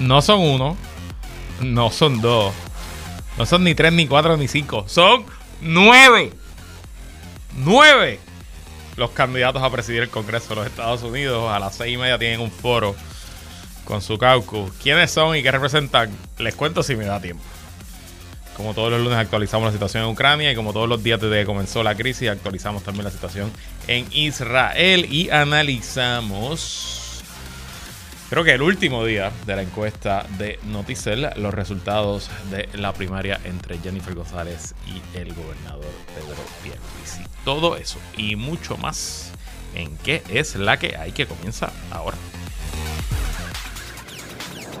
no son uno, no son dos, no son ni tres, ni cuatro, ni cinco, son nueve. Nueve los candidatos a presidir el Congreso de los Estados Unidos. A las seis y media tienen un foro con su caucus. ¿Quiénes son y qué representan? Les cuento si me da tiempo. Como todos los lunes actualizamos la situación en Ucrania y como todos los días desde que comenzó la crisis actualizamos también la situación en Israel y analizamos, creo que el último día de la encuesta de Noticel, los resultados de la primaria entre Jennifer González y el gobernador Pedro Pierluisi. Todo eso y mucho más en qué es la que hay que comenzar ahora.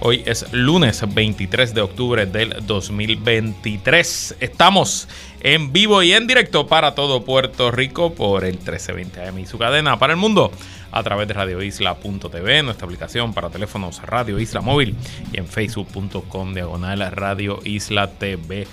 Hoy es lunes 23 de octubre del 2023. Estamos en vivo y en directo para todo Puerto Rico por el 1320 AM y su cadena para el mundo a través de radioisla.tv, nuestra aplicación para teléfonos Radio Isla Móvil y en facebook.com diagonal Radio Isla TV.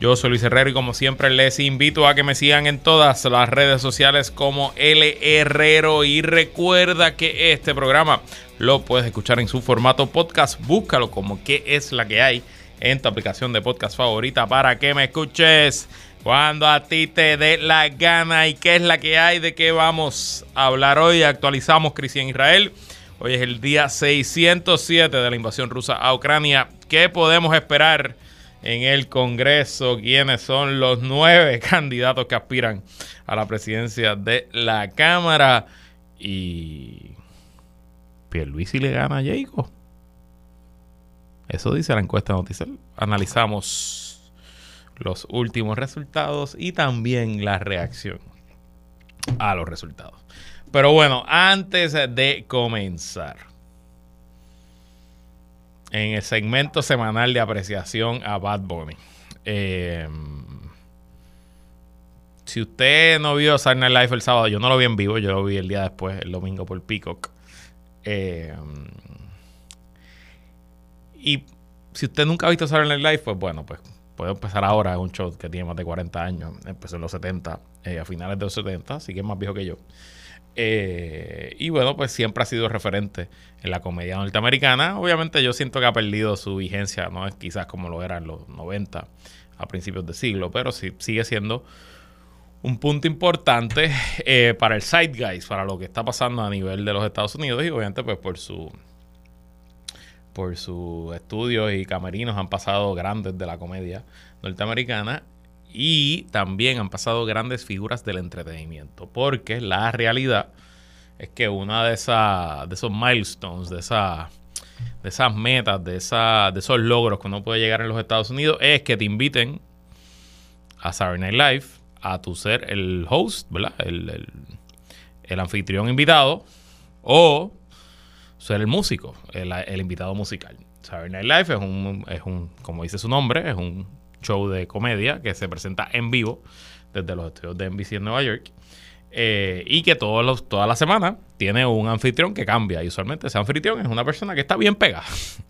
Yo soy Luis Herrero y como siempre les invito a que me sigan en todas las redes sociales como L Herrero y recuerda que este programa lo puedes escuchar en su formato podcast. Búscalo como qué es la que hay en tu aplicación de podcast favorita para que me escuches cuando a ti te dé la gana y qué es la que hay, de qué vamos a hablar hoy. Actualizamos crisis en Israel. Hoy es el día 607 de la invasión rusa a Ucrania. ¿Qué podemos esperar? En el Congreso quiénes son los nueve candidatos que aspiran a la presidencia de la Cámara. Y Pierluisi le gana a Jacob. Eso dice la encuesta noticial. Analizamos los últimos resultados y también la reacción a los resultados. Pero bueno, antes de comenzar, en el segmento semanal de apreciación a Bad Bunny. Eh, si usted no vio Saturday Night Live el sábado, yo no lo vi en vivo, yo lo vi el día después, el domingo por Peacock. Eh, y si usted nunca ha visto Saturday Night Live, pues bueno, pues puede empezar ahora. Es un show que tiene más de 40 años. Empezó en los 70, eh, a finales de los 70, así que es más viejo que yo. Eh, y bueno, pues siempre ha sido referente en la comedia norteamericana. Obviamente yo siento que ha perdido su vigencia, no es quizás como lo era en los 90, a principios de siglo, pero sí, sigue siendo un punto importante eh, para el guys para lo que está pasando a nivel de los Estados Unidos y obviamente pues por su por sus estudios y camerinos han pasado grandes de la comedia norteamericana y también han pasado grandes figuras del entretenimiento, porque la realidad es que una de, esas, de esos milestones, de, esa, de esas metas, de, esa, de esos logros que uno puede llegar en los Estados Unidos es que te inviten a Saturday Night Live a tu ser el host, ¿verdad? El, el, anfitrión invitado o ser el músico, el, el invitado musical. Saturday Night Live es un, es un, como dice su nombre, es un show de comedia que se presenta en vivo desde los estudios de NBC en Nueva York. Eh, y que todos los, toda la tiene un anfitrión que cambia. Y usualmente ese anfitrión es una persona que está bien pegada.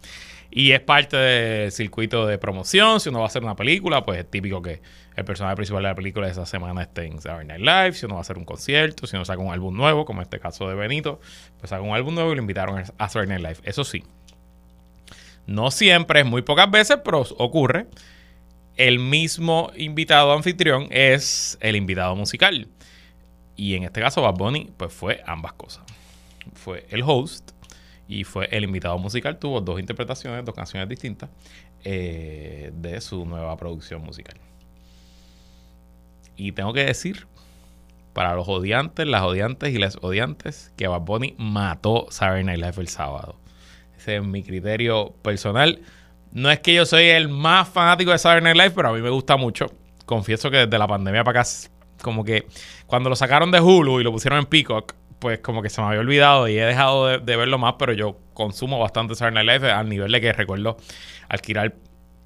y es parte del circuito de promoción. Si uno va a hacer una película, pues es típico que el personaje principal de la película de esa semana esté en Saturday Night Live. Si uno va a hacer un concierto, si uno saca un álbum nuevo, como en este caso de Benito, pues saca un álbum nuevo y lo invitaron a Saturday Night Live. Eso sí, no siempre, es muy pocas veces, pero ocurre el mismo invitado anfitrión es el invitado musical. Y en este caso, Bad Bunny, pues fue ambas cosas. Fue el host y fue el invitado musical. Tuvo dos interpretaciones, dos canciones distintas eh, de su nueva producción musical. Y tengo que decir, para los odiantes, las odiantes y las odiantes, que Bad Bunny mató Saturday Night Live el sábado. Ese es mi criterio personal. No es que yo soy el más fanático de Saturday Night Live, pero a mí me gusta mucho. Confieso que desde la pandemia para acá, como que cuando lo sacaron de Hulu y lo pusieron en Peacock, pues como que se me había olvidado y he dejado de, verlo más, pero yo consumo bastante Saturday Night Live al nivel de que recuerdo alquilar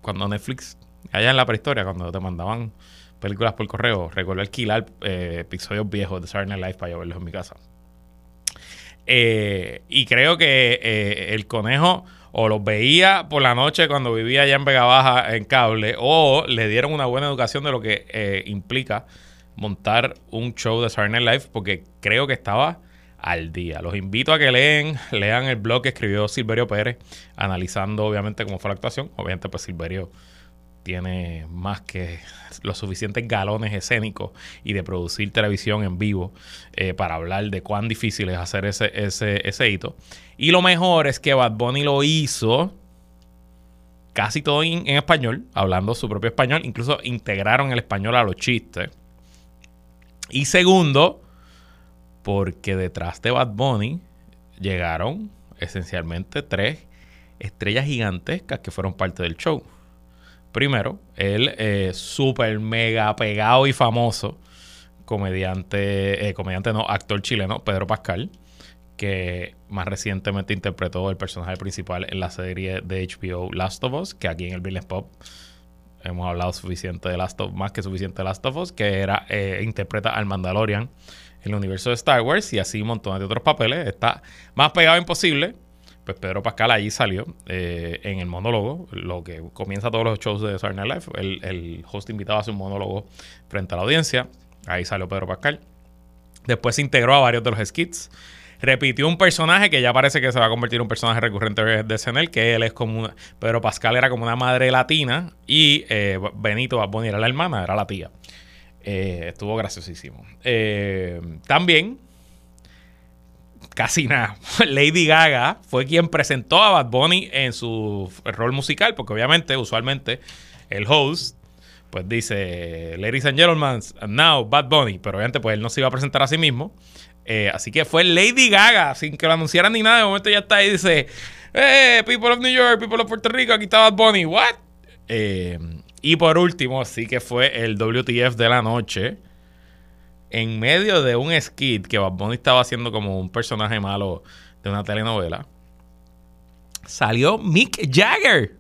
cuando Netflix allá en la prehistoria, cuando te mandaban películas por correo, recuerdo alquilar eh, episodios viejos de Saturday Night Live para yo verlos en mi casa. Eh, y creo que eh, el conejo o los veía por la noche cuando vivía allá en Vega Baja en cable, o le dieron una buena educación de lo que implica montar un show de Saturday Night Live, porque creo que estaba al día. Los invito a que leen, lean el blog que escribió Silverio Pérez, analizando obviamente cómo fue la actuación. Obviamente, pues Silverio tiene más que los suficientes galones escénicos y de producir televisión en vivo eh, para hablar de cuán difícil es hacer ese, ese, ese hito. Y lo mejor es que Bad Bunny lo hizo casi todo en, en español, hablando su propio español. Incluso integraron el español a los chistes. Y segundo, porque detrás de Bad Bunny llegaron esencialmente tres estrellas gigantescas que fueron parte del show. Primero, el eh, super mega pegado y famoso comediante, eh, comediante no, actor chileno, Pedro Pascal, que más recientemente interpretó el personaje principal en la serie de HBO Last of Us, que aquí en el Business Pop hemos hablado suficiente de Last of más que suficiente de Last of Us, que era eh, interpreta al Mandalorian en el universo de Star Wars y así un montón de otros papeles. Está más pegado imposible. Pues Pedro Pascal allí salió eh, en el monólogo, lo que comienza todos los shows de Saturday Night Live. El, el host invitado hace un monólogo frente a la audiencia. Ahí salió Pedro Pascal. Después se integró a varios de los skits. Repitió un personaje que ya parece que se va a convertir en un personaje recurrente de SNL, que él es como una, Pedro Pascal era como una madre latina y eh, Benito Bad era la hermana, era la tía. Eh, estuvo graciosísimo. Eh, también, casi nada, Lady Gaga fue quien presentó a Bad Bunny en su rol musical, porque obviamente, usualmente, el host, pues dice, Ladies and Gentlemen, now Bad Bunny, pero obviamente, pues él no se iba a presentar a sí mismo. Eh, así que fue Lady Gaga, sin que lo anunciaran ni nada. De momento ya está ahí dice, eh, people of New York, people of Puerto Rico, aquí está Bad Bunny, what? Eh, y por último, sí que fue el WTF de la noche. En medio de un skit que Bad Bunny estaba haciendo como un personaje malo de una telenovela, salió Mick Jagger.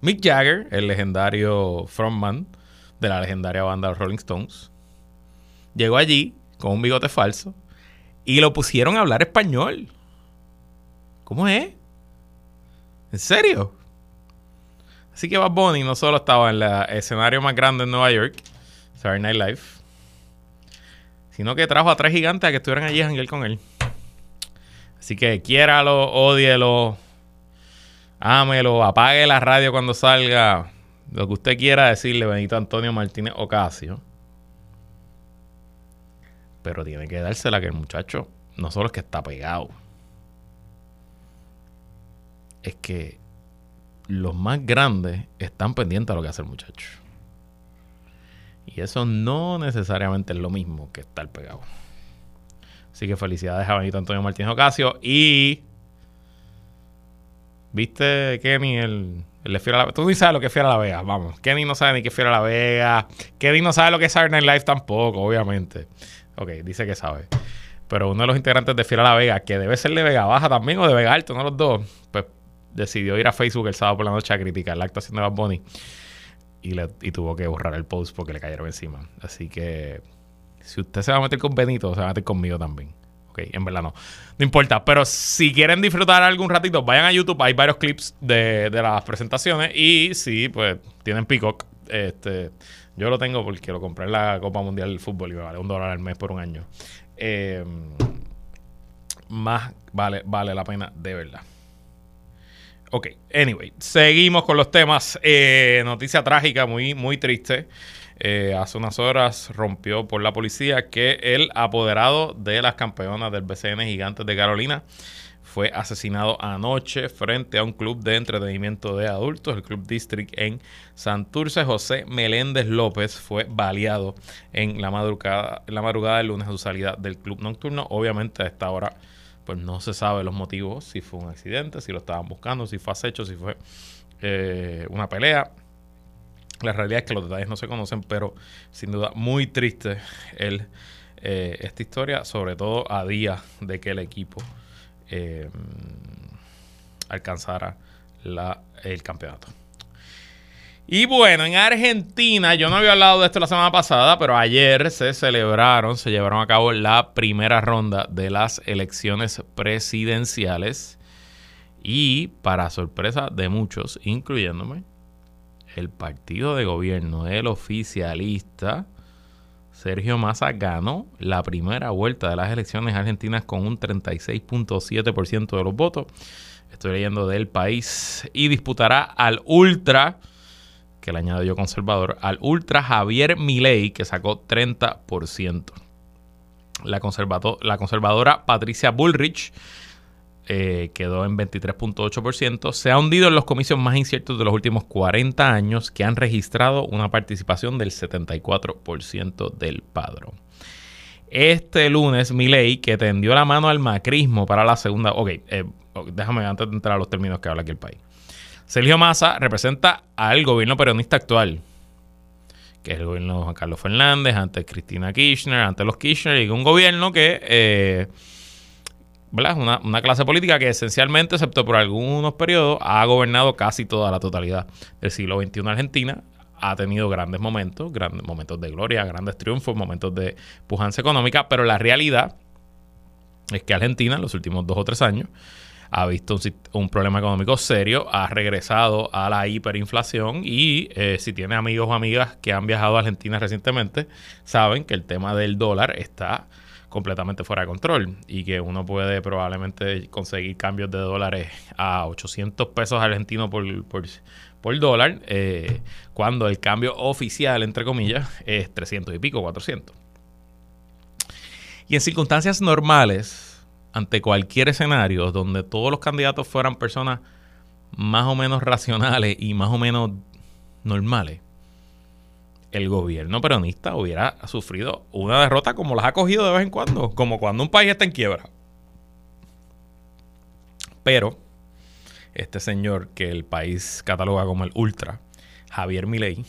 Mick Jagger, el legendario frontman de la legendaria banda Rolling Stones, llegó allí con un bigote falso y lo pusieron a hablar español. ¿Cómo es? ¿En serio? Así que Bad Bunny no solo estaba en el escenario más grande en Nueva York, Saturday Night Live, sino que trajo a tres gigantes a que estuvieran allí a con él. Así que quiéralo, odielo, ámelo, apague la radio cuando salga, lo que usted quiera decirle, Benito Antonio Martínez Ocasio. Pero tiene que dársela que el muchacho no solo es que está pegado, es que los más grandes están pendientes a lo que hace el muchacho. Y eso no necesariamente es lo mismo que estar pegado. Así que felicidades a Benito Antonio Martínez Ocasio. Y. ¿Viste, Kenny, el, el de Fiera la? Tú ni sabes lo que es Fiera la Vega, vamos. Kenny no sabe ni qué es Fiera la Vega. Kenny no sabe lo que es Saturday Night Live tampoco, obviamente. Ok, dice que sabe. Pero uno de los integrantes de Fiera la Vega, que debe ser de Vega Baja también o de Vega Alto, no los dos, pues decidió ir a Facebook el sábado por la noche a criticar la actuación de Bad Bunny y, le, y tuvo que borrar el post porque le cayeron encima. Así que si usted se va a meter con Benito, se va a meter conmigo también. Ok, en verdad no. No importa. Pero si quieren disfrutar algún ratito, vayan a YouTube. Hay varios clips de, de las presentaciones. Y si, pues, tienen Peacock. Este, yo lo tengo porque lo compré en la Copa Mundial del Fútbol y me vale un dólar al mes por un año. Eh, más vale, vale la pena de verdad. Ok, anyway, seguimos con los temas. Eh, noticia trágica, muy, muy triste. Eh, hace unas horas rompió por la policía que el apoderado de las campeonas del BCN Gigantes de Carolina fue asesinado anoche frente a un club de entretenimiento de adultos, el Club District en Santurce. José Meléndez López fue baleado en la madrugada, en la madrugada del lunes a su salida del club nocturno. Obviamente a esta hora pues no se sabe los motivos, si fue un accidente, si lo estaban buscando, si fue acecho, si fue eh, una pelea. La realidad es que los detalles no se conocen, pero sin duda muy triste eh, esta historia, sobre todo a día de que el equipo eh, alcanzara la, el campeonato. Y bueno, en Argentina, yo no había hablado de esto la semana pasada, pero ayer se celebraron, se llevaron a cabo la primera ronda de las elecciones presidenciales. Y para sorpresa de muchos, incluyéndome, el partido de gobierno del oficialista Sergio Massa ganó la primera vuelta de las elecciones argentinas con un 36.7% de los votos. Estoy leyendo del país y disputará al ultra que le añado yo conservador, al ultra Javier Milei, que sacó 30%. La, la conservadora Patricia Bullrich eh, quedó en 23.8%. Se ha hundido en los comicios más inciertos de los últimos 40 años, que han registrado una participación del 74% del padrón. Este lunes, Milei, que tendió la mano al macrismo para la segunda. Ok, eh, déjame antes de entrar a los términos que habla aquí el país. Sergio Massa representa al gobierno peronista actual, que es el gobierno de Juan Carlos Fernández, antes Cristina Kirchner, antes los Kirchner, y un gobierno que eh, ¿verdad? Una, una, clase política que esencialmente, excepto por algunos periodos, ha gobernado casi toda la totalidad del siglo XXI en Argentina. Ha tenido grandes momentos, grandes momentos de gloria, grandes triunfos, momentos de pujanza económica, pero la realidad es que Argentina en los últimos dos o tres años ha visto un, problema económico serio, ha regresado a la hiperinflación y eh, si tiene amigos o amigas que han viajado a Argentina recientemente, saben que el tema del dólar está completamente fuera de control y que uno puede probablemente conseguir cambios de dólares a 800 pesos argentinos por, por, dólar, eh, cuando el cambio oficial, entre comillas, es 300 y pico, 400. Y en circunstancias normales, ante cualquier escenario donde todos los candidatos fueran personas más o menos racionales y más o menos normales, el gobierno peronista hubiera sufrido una derrota como las ha cogido de vez en cuando, como cuando un país está en quiebra. Pero este señor que el país cataloga como el ultra, Javier Milei,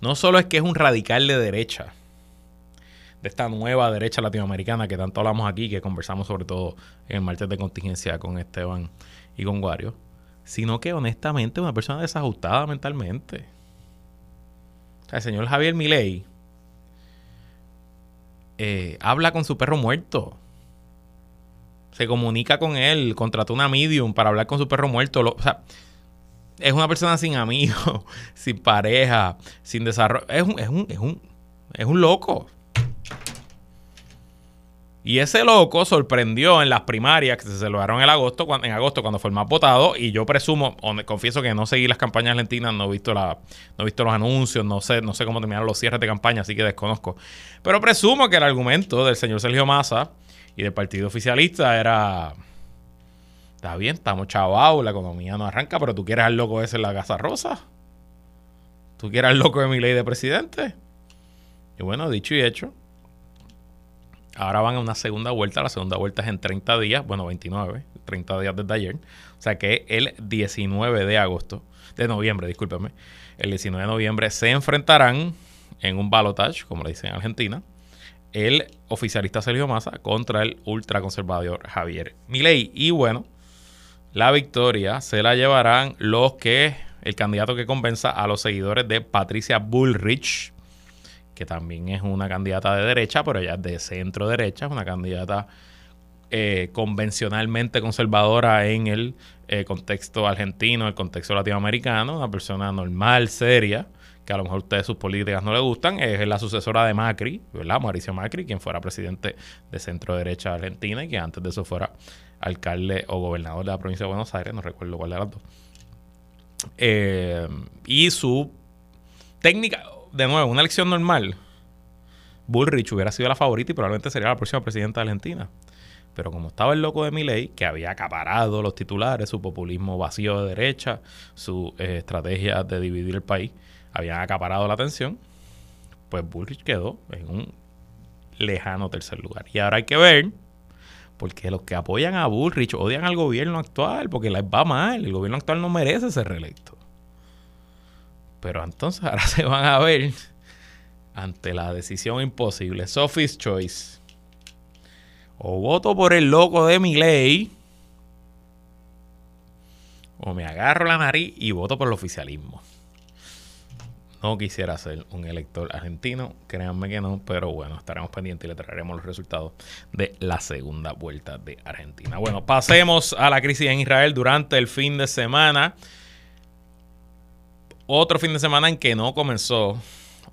no solo es que es un radical de derecha, de esta nueva derecha latinoamericana que tanto hablamos aquí, que conversamos sobre todo en el martes de contingencia con Esteban y con Wario, sino que honestamente una persona desajustada mentalmente. El señor Javier Milei eh, habla con su perro muerto. Se comunica con él, contrató una medium para hablar con su perro muerto. o sea, es una persona sin amigos, sin pareja, sin desarrollo. Es un, es un, es un, es un loco. Y ese loco sorprendió en las primarias que se celebraron en agosto, cuando, en agosto cuando fue el más votado. Y yo presumo, confieso que no seguí las campañas argentinas, no he visto la, no he visto los anuncios, no sé, no sé cómo terminaron los cierres de campaña, así que desconozco. Pero presumo que el argumento del señor Sergio Massa y del partido oficialista era. Está bien, estamos chavados, la economía no arranca, pero tú quieres al loco ese en la Casa Rosa. Tú quieres al loco de mi ley de presidente. Y bueno, dicho y hecho, Ahora van a una segunda vuelta. La segunda vuelta es en 30 días, bueno, 29, 30 días desde ayer. O sea que el 19 de agosto, de noviembre, discúlpeme, el 19 de noviembre se enfrentarán en un balotage, como le dicen en Argentina, el oficialista Sergio Massa contra el ultraconservador Javier Milei. Y bueno, la victoria se la llevarán los que, el candidato que convenza a los seguidores de Patricia Bullrich, que también es una candidata de derecha, pero ella es de centro derecha, es una candidata eh, convencionalmente conservadora en el eh, contexto argentino, el contexto latinoamericano, una persona normal, seria, que a lo mejor a ustedes sus políticas no le gustan, es la sucesora de Macri, ¿verdad? Mauricio Macri, quien fuera presidente de centro derecha de Argentina y que antes de eso fuera alcalde o gobernador de la provincia de Buenos Aires, no recuerdo cuál de las dos. Eh, y su técnica, de nuevo, una elección normal, Bullrich hubiera sido la favorita y probablemente sería la próxima presidenta de Argentina. Pero como estaba el loco de Milei, que había acaparado los titulares, su populismo vacío de derecha, su eh, estrategia de dividir el país, habían acaparado la atención, pues Bullrich quedó en un lejano tercer lugar. Y ahora hay que ver, porque los que apoyan a Bullrich odian al gobierno actual, porque les va mal. El gobierno actual no merece ser reelecto. Pero entonces ahora se van a ver ante la decisión imposible. Sophie's Choice. O voto por el loco de mi ley. O me agarro la nariz y voto por el oficialismo. no quisiera ser un elector argentino, créanme que no, pero bueno, estaremos pendientes y le traeremos los resultados de la segunda vuelta de Argentina. Bueno, pasemos a la crisis en Israel durante el fin de semana. Otro fin de semana en que no comenzó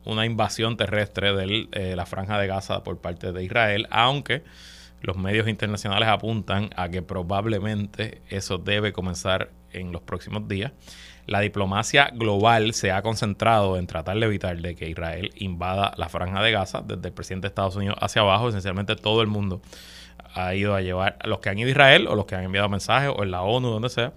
una invasión terrestre de eh, la franja de Gaza por parte de Israel, aunque los medios internacionales apuntan a que probablemente eso debe comenzar en los próximos días. La diplomacia global se ha concentrado en tratar de evitar de que Israel invada la franja de Gaza, desde el presidente de Estados Unidos hacia abajo, esencialmente todo el mundo ha ido a llevar, a los que han ido a Israel o los que han enviado mensajes o en la ONU, donde sea,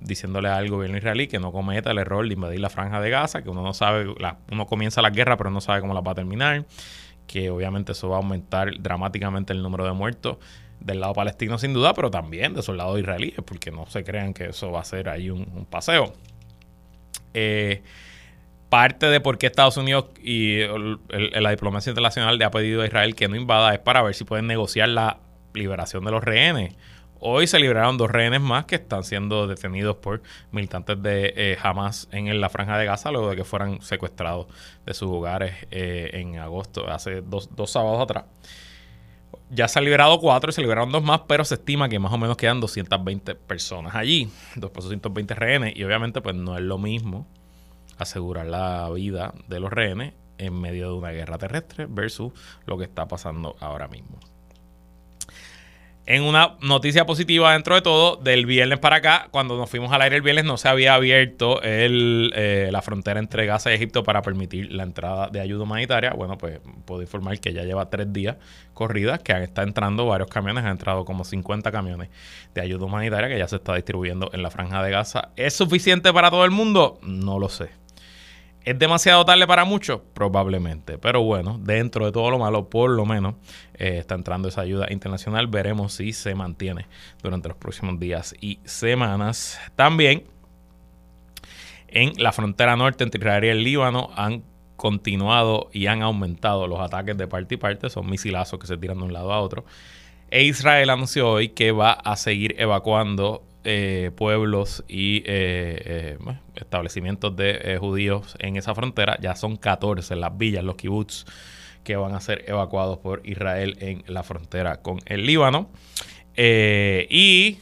diciéndole al gobierno israelí que no cometa el error de invadir la franja de Gaza, que uno no sabe, uno comienza la guerra pero no sabe cómo la va a terminar, que obviamente eso va a aumentar dramáticamente el número de muertos del lado palestino sin duda, pero también de soldados israelíes, porque no se crean que eso va a ser ahí un, paseo. Eh, parte de por qué Estados Unidos y la diplomacia internacional le ha pedido a Israel que no invada es para ver si pueden negociar la liberación de los rehenes Hoy se liberaron dos rehenes más que están siendo detenidos por militantes de eh, Hamas en la franja de Gaza luego de que fueran secuestrados de sus hogares eh, en agosto, hace dos, sábados atrás. Ya se han liberado cuatro y se liberaron dos más, pero se estima que más o menos quedan 220 personas allí, 220 rehenes, y obviamente pues no es lo mismo asegurar la vida de los rehenes en medio de una guerra terrestre versus lo que está pasando ahora mismo. En una noticia positiva dentro de todo, del viernes para acá, cuando nos fuimos al aire el viernes, no se había abierto eh, la frontera entre Gaza y Egipto para permitir la entrada de ayuda humanitaria. Bueno, pues puedo informar que ya lleva tres días corridas, que han estado entrando varios camiones, han entrado como 50 camiones de ayuda humanitaria que ya se está distribuyendo en la franja de Gaza. ¿Es suficiente para todo el mundo? No lo sé. ¿Es demasiado tarde para muchos? Probablemente. Pero bueno, dentro de todo lo malo, por lo menos eh, está entrando esa ayuda internacional. Veremos si se mantiene durante los próximos días y semanas. También en la frontera norte entre Israel y el Líbano han continuado y han aumentado los ataques de parte y parte. Son misilazos que se tiran de un lado a otro. E Israel anunció hoy que va a seguir evacuando eh, pueblos y eh, eh, establecimientos de judíos en esa frontera. Ya son 14 las villas, los kibbutz, que van a ser evacuados por Israel en la frontera con el Líbano. y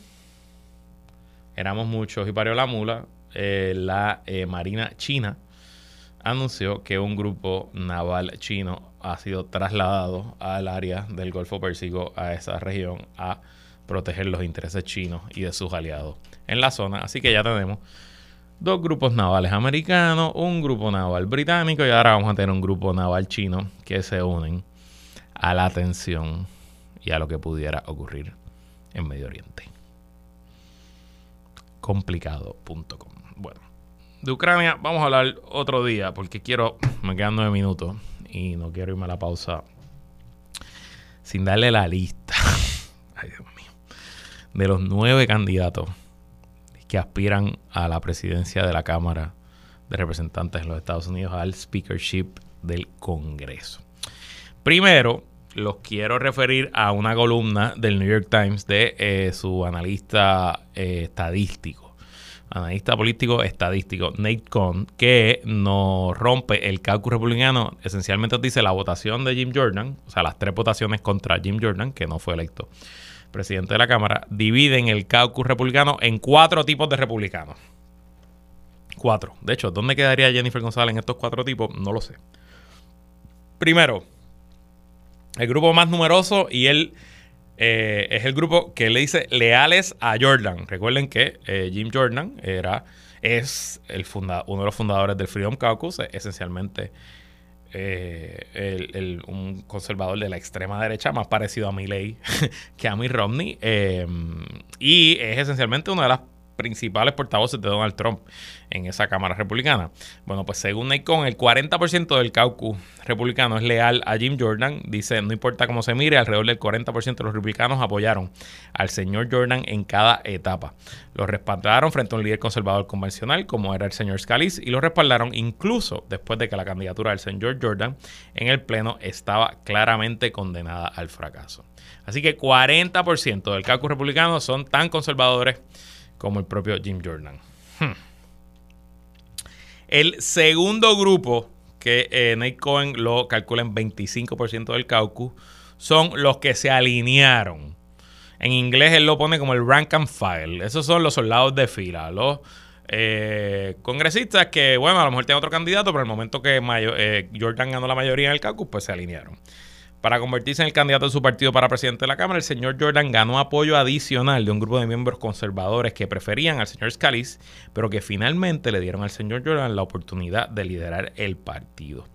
éramos muchos y parió la mula. la Marina China anunció que un grupo naval chino ha sido trasladado al área del Golfo Pérsico, a esa región, a proteger los intereses chinos y de sus aliados en la zona. Así que ya tenemos dos grupos navales americanos, un grupo naval británico y ahora vamos a tener un grupo naval chino que se unen a la tensión y a lo que pudiera ocurrir en Medio Oriente. Complicado.com. Bueno, de Ucrania vamos a hablar otro día porque quiero, me quedan nueve minutos y no quiero irme a la pausa sin darle la lista. Ay, Dios de los nueve candidatos que aspiran a la presidencia de la Cámara de Representantes de los Estados Unidos al speakership del Congreso. Primero, los quiero referir a una columna del New York Times de eh, su analista eh, estadístico, analista político estadístico, Nate Cohn, que nos rompe el cálculo republicano. Esencialmente dice la votación de Jim Jordan, o sea, las tres votaciones contra Jim Jordan, que no fue electo presidente de la Cámara, dividen el caucus republicano en cuatro tipos de republicanos. Cuatro. De hecho, ¿dónde quedaría Jennifer González en estos cuatro tipos? No lo sé. Primero, el grupo más numeroso y él eh, es el grupo que le dice leales a Jordan. Recuerden que eh, Jim Jordan era, es el funda, uno de los fundadores del Freedom Caucus, esencialmente eh, un conservador de la extrema derecha, más parecido a Milley que a Mitt Romney. Eh, y es esencialmente una de las principales portavoces de Donald Trump en esa Cámara Republicana. Bueno, pues según Nacon, el 40% del caucus republicano es leal a Jim Jordan. Dice, no importa cómo se mire, alrededor del 40% de los republicanos apoyaron al señor Jordan en cada etapa. Lo respaldaron frente a un líder conservador convencional como era el señor Scalise y lo respaldaron incluso después de que la candidatura del señor Jordan en el Pleno estaba claramente condenada al fracaso. Así que 40% del caucus republicano son tan conservadores como el propio Jim Jordan. Hmm. El segundo grupo, que eh, Nate Cohen lo calcula en 25% del caucus, son los que se alinearon. En inglés él lo pone como el rank and file. Esos son los soldados de fila, los eh, congresistas que, bueno, a lo mejor tienen otro candidato, pero en el momento que eh, Jordan ganó la mayoría en el caucus, pues se alinearon. Para convertirse en el candidato de su partido para presidente de la Cámara, el señor Jordan ganó apoyo adicional de un grupo de miembros conservadores que preferían al señor Scalise, pero que finalmente le dieron al señor Jordan la oportunidad de liderar el partido.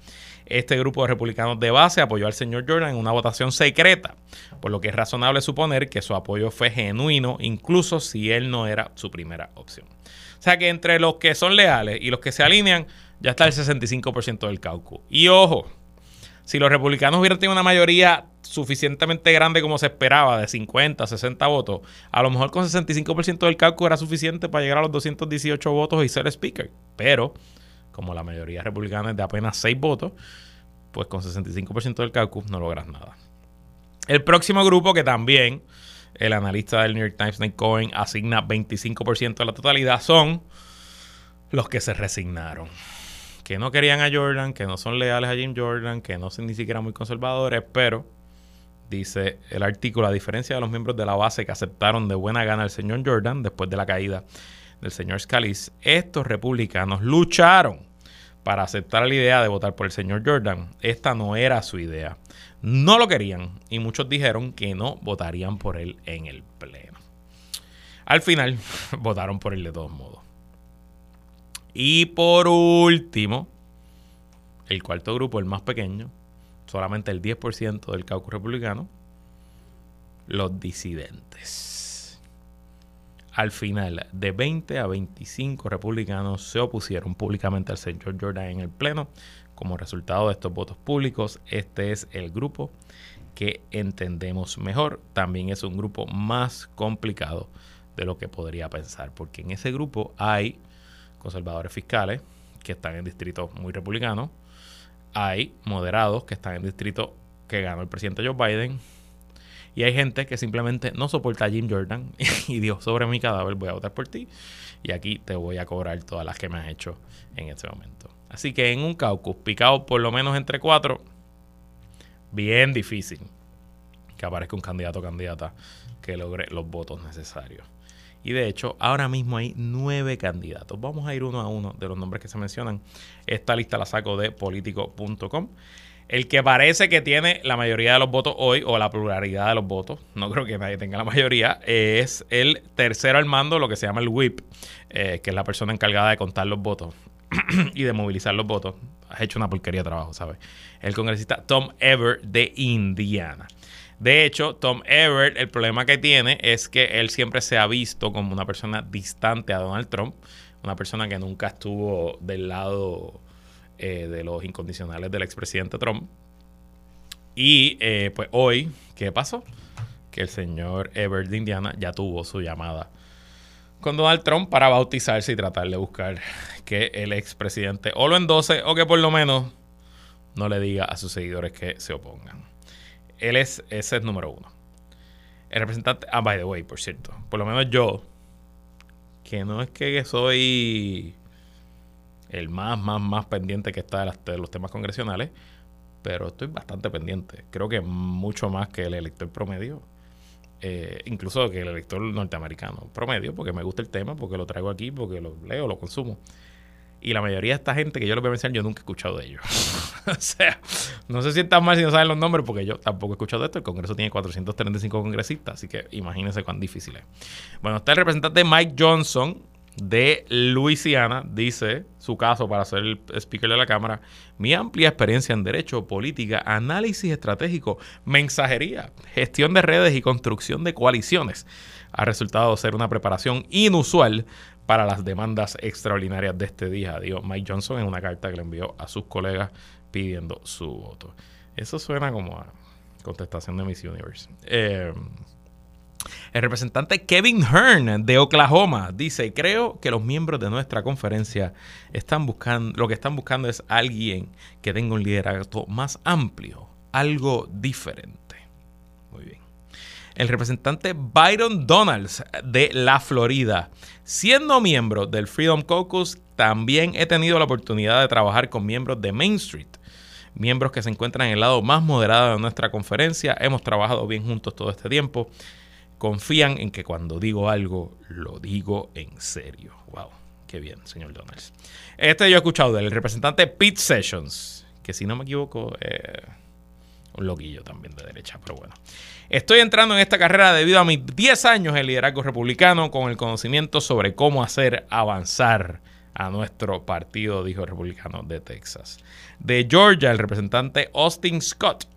Este grupo de republicanos de base apoyó al señor Jordan en una votación secreta, por lo que es razonable suponer que su apoyo fue genuino, incluso si él no era su primera opción. O sea que entre los que son leales y los que se alinean, ya está el 65% del caucus. Y ojo, si los republicanos hubieran tenido una mayoría suficientemente grande como se esperaba, de 50, 60 votos, a lo mejor con 65% del cálculo era suficiente para llegar a los 218 votos y ser speaker. Pero, como la mayoría republicana es de apenas 6 votos, pues con 65% del cálculo no logras nada. El próximo grupo que también el analista del New York Times, Nick Cohen, asigna 25% de la totalidad son los que se resignaron que no querían a Jordan, que no son leales a Jim Jordan, que no son ni siquiera muy conservadores, pero dice el artículo, a diferencia de los miembros de la base que aceptaron de buena gana al señor Jordan después de la caída del señor Scalise, estos republicanos lucharon para aceptar la idea de votar por el señor Jordan. Esta no era su idea. No lo querían y muchos dijeron que no votarían por él en el pleno. Al final votaron por él de todos modos. Y por último, el cuarto grupo, el más pequeño, solamente el 10% del caucus republicano, los disidentes. Al final, de 20 a 25 republicanos se opusieron públicamente al señor Jordan en el Pleno. Como resultado de estos votos públicos, este es el grupo que entendemos mejor. También es un grupo más complicado de lo que podría pensar, porque en ese grupo hay conservadores fiscales que están en distritos muy republicanos. Hay moderados que están en distritos que ganó el presidente Joe Biden. Y hay gente que simplemente no soporta a Jim Jordan y dijo, sobre mi cadáver voy a votar por ti. Y aquí te voy a cobrar todas las que me has hecho en este momento. Así que en un caucus picado por lo menos entre cuatro, bien difícil que aparezca un candidato o candidata que logre los votos necesarios. Y de hecho, ahora mismo hay nueve candidatos. Vamos a ir uno a uno de los nombres que se mencionan. Esta lista la saco de político.com. El que parece que tiene la mayoría de los votos hoy, o la pluralidad de los votos, no creo que nadie tenga la mayoría, es el tercero al mando, lo que se llama el whip, eh, que es la persona encargada de contar los votos y de movilizar los votos. Has hecho una porquería de trabajo, ¿sabes? El congresista Tom Ever de Indiana. De hecho, Tom Everett, el problema que tiene es que él siempre se ha visto como una persona distante a Donald Trump, una persona que nunca estuvo del lado eh, de los incondicionales del expresidente Trump. Y eh, pues hoy, ¿qué pasó? Que el señor Everett de Indiana ya tuvo su llamada con Donald Trump para bautizarse y tratar de buscar que el expresidente o lo endose o que por lo menos no le diga a sus seguidores que se opongan él es, ese es número uno. El representante, ah, by the way, por cierto, por lo menos yo, que no es que soy el más, más, más pendiente que está de, los temas congresionales, pero estoy bastante pendiente. Creo que mucho más que el elector promedio. Eh, incluso que el elector norteamericano promedio, porque me gusta el tema, porque lo traigo aquí, porque lo leo, lo consumo. Y la mayoría de esta gente que yo les voy a mencionar, yo nunca he escuchado de ellos. o sea, no se sientan mal si no saben los nombres, porque yo tampoco he escuchado de esto. El Congreso tiene 435 congresistas, así que imagínense cuán difícil es. Bueno, está el representante Mike Johnson de Luisiana, dice su caso para ser el speaker de la Cámara. Mi amplia experiencia en derecho, política, análisis estratégico, mensajería, gestión de redes y construcción de coaliciones ha resultado ser una preparación inusual para las demandas extraordinarias de este día, dijo Mike Johnson en una carta que le envió a sus colegas pidiendo su voto. Eso suena como a contestación de Miss Universe. Eh, el representante Kevin Hearn de Oklahoma dice, creo que los miembros de nuestra conferencia están buscando, lo que están buscando es alguien que tenga un liderazgo más amplio, algo diferente. Muy bien. el representante Byron Donalds de la Florida. Siendo miembro del Freedom Caucus, también he tenido la oportunidad de trabajar con miembros de Main Street, miembros que se encuentran en el lado más moderado de nuestra conferencia. Hemos trabajado bien juntos todo este tiempo. Confían en que cuando digo algo, lo digo en serio. Wow, qué bien, señor Donalds. Este yo he escuchado del representante Pete Sessions, que si no me equivoco, eh, un loquillo también de derecha, pero bueno. Estoy entrando en esta carrera debido a mis 10 años en liderazgo republicano con el conocimiento sobre cómo hacer avanzar a nuestro partido, dijo el republicano de Texas. De Georgia, el representante Austin Scott.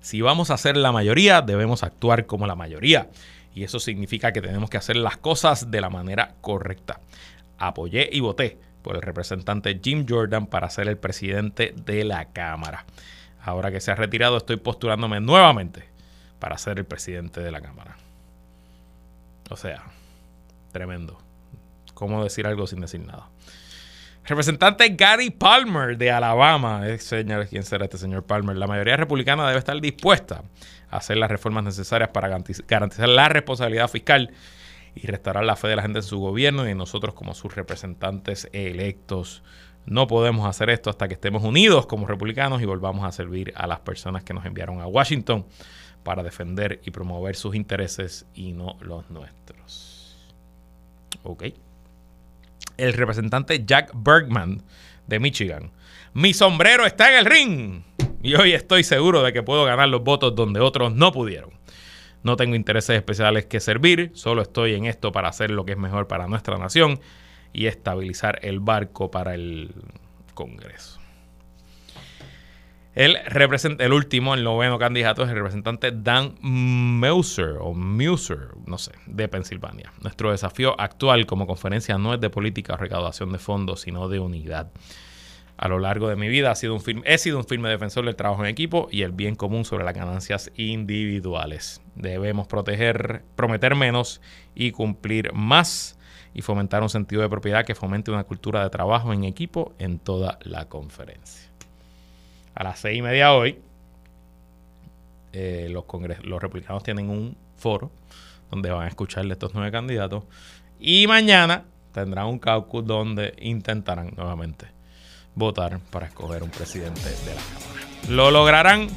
Si vamos a ser la mayoría, debemos actuar como la mayoría. Y eso significa que tenemos que hacer las cosas de la manera correcta. Apoyé y voté por el representante Jim Jordan para ser el presidente de la Cámara. Ahora que se ha retirado, estoy postulándome nuevamente para ser el presidente de la Cámara. O sea, tremendo. ¿Cómo decir algo sin decir nada? Representante Gary Palmer de Alabama. Eh, señor, ¿Quién será este señor Palmer? La mayoría republicana debe estar dispuesta a hacer las reformas necesarias para garantizar la responsabilidad fiscal y restaurar la fe de la gente en su gobierno y nosotros como sus representantes electos. No podemos hacer esto hasta que estemos unidos como republicanos y volvamos a servir a las personas que nos enviaron a Washington para defender y promover sus intereses y no los nuestros. Ok. El representante Jack Bergman de Michigan. Mi sombrero está en el ring y hoy estoy seguro de que puedo ganar los votos donde otros no pudieron. No tengo intereses especiales que servir, solo estoy en esto para hacer lo que es mejor para nuestra nación y estabilizar el barco para el Congreso. El, el último, el noveno candidato es el representante Dan Meuser o Muser, no sé, de Pensilvania. Nuestro desafío actual como conferencia no es de política o recaudación de fondos, sino de unidad. A lo largo de mi vida ha sido un firme, he sido un firme defensor del trabajo en equipo y el bien común sobre las ganancias individuales. Debemos proteger, prometer menos y cumplir más y fomentar un sentido de propiedad que fomente una cultura de trabajo en equipo en toda la conferencia. A las seis y media hoy, eh, los, los republicanos tienen un foro donde van a escucharle a estos nueve candidatos y mañana tendrán un caucus donde intentarán nuevamente votar para escoger un presidente de la Cámara. ¿Lo lograrán?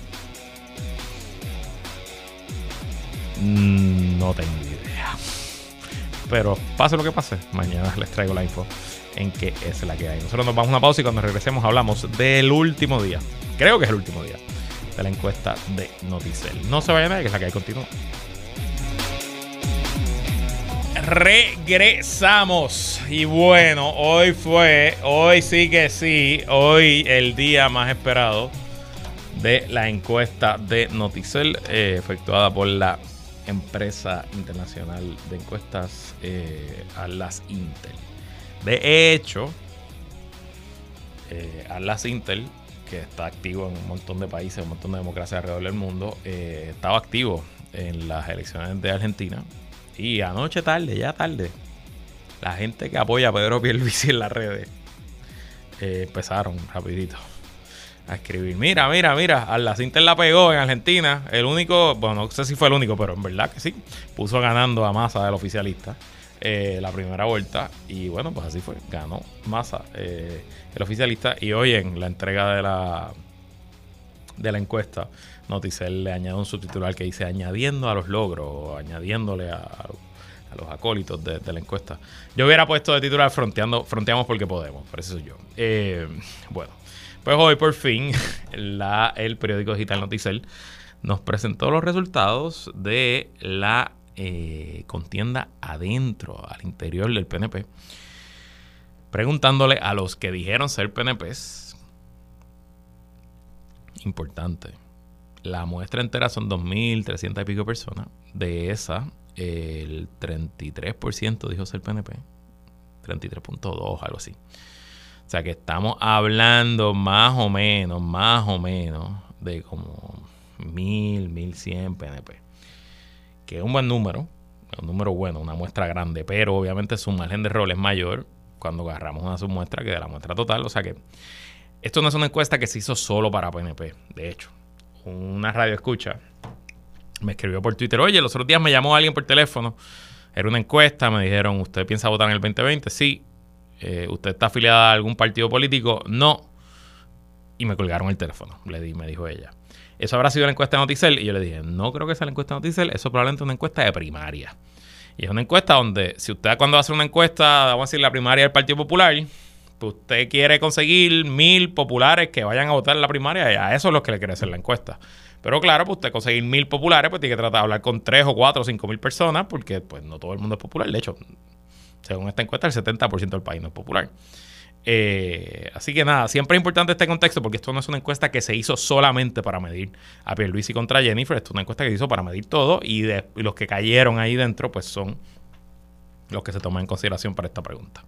Mm, no tengo. Pero pase lo que pase, mañana les traigo la info en qué es la que hay. Nosotros nos vamos a una pausa y cuando regresemos hablamos del último día. Creo que es el último día de la encuesta de Noticel. No se vayan a que es la que hay continúa. Regresamos. Y bueno, hoy fue, hoy sí que sí, hoy el día más esperado de la encuesta de Noticel, eh, efectuada por la empresa internacional de encuestas eh, Intel. De hecho, eh, Intel, que está activo en un montón de países, un montón de democracias alrededor del mundo, eh, estaba activo en las elecciones de Argentina. Y anoche tarde, ya tarde, la gente que apoya a Pedro Pierluisi en las redes eh, empezaron rapidito a escribir. Mira, mira, mira, a la pegó en Argentina. El único, bueno, no sé si fue el único, pero en verdad que sí. Puso ganando a Massa del oficialista eh, la primera vuelta. Y bueno, pues así fue. Ganó Massa, eh, el oficialista. Y hoy en la entrega de la, de la encuesta, Noticel le añade un subtitular que dice añadiendo a los logros, añadiéndole a, los acólitos de, la encuesta. Yo hubiera puesto de titular fronteando, fronteamos porque podemos, por eso soy yo. Eh, bueno, pues hoy por fin la, el periódico digital Noticel nos presentó los resultados de la eh, contienda adentro, al interior del PNP, preguntándole a los que dijeron ser PNPs, importante, la muestra entera son 2.300 y pico personas, de esa el 33% dijo ser PNP, 33.2, algo así. O sea que estamos hablando más o menos, más o menos de como mil, mil cien PNP. Que es un buen número, un número bueno, una muestra grande, pero obviamente su margen de error es mayor cuando agarramos una submuestra que de la muestra total. O sea que esto no es una encuesta que se hizo solo para PNP. De hecho, una radio escucha me escribió por Twitter, oye, los otros días me llamó alguien por teléfono, era una encuesta, me dijeron, ¿usted piensa votar en el 2020? Sí. Eh, ¿Usted está afiliada a algún partido político? No. Y me colgaron el teléfono, le di, me dijo ella. Eso habrá sido la encuesta de Noticel. Y yo le dije, no creo que sea la encuesta de Noticel, eso probablemente es una encuesta de primaria. Y es una encuesta donde, si usted cuando hace una encuesta, vamos a decir, la primaria del Partido Popular, pues usted quiere conseguir mil populares que vayan a votar en la primaria, y a eso es lo que le quiere hacer la encuesta. Pero claro, pues usted conseguir mil populares, pues tiene que tratar de hablar con tres o cuatro o cinco mil personas, porque pues no todo el mundo es popular. De hecho, según esta encuesta, el 70% del país no es popular. Eh, así que nada, siempre es importante este contexto porque esto no es una encuesta que se hizo solamente para medir a Pierluisi contra Jennifer, esto es una encuesta que se hizo para medir todo y, los que cayeron ahí dentro pues son los que se toman en consideración para esta pregunta.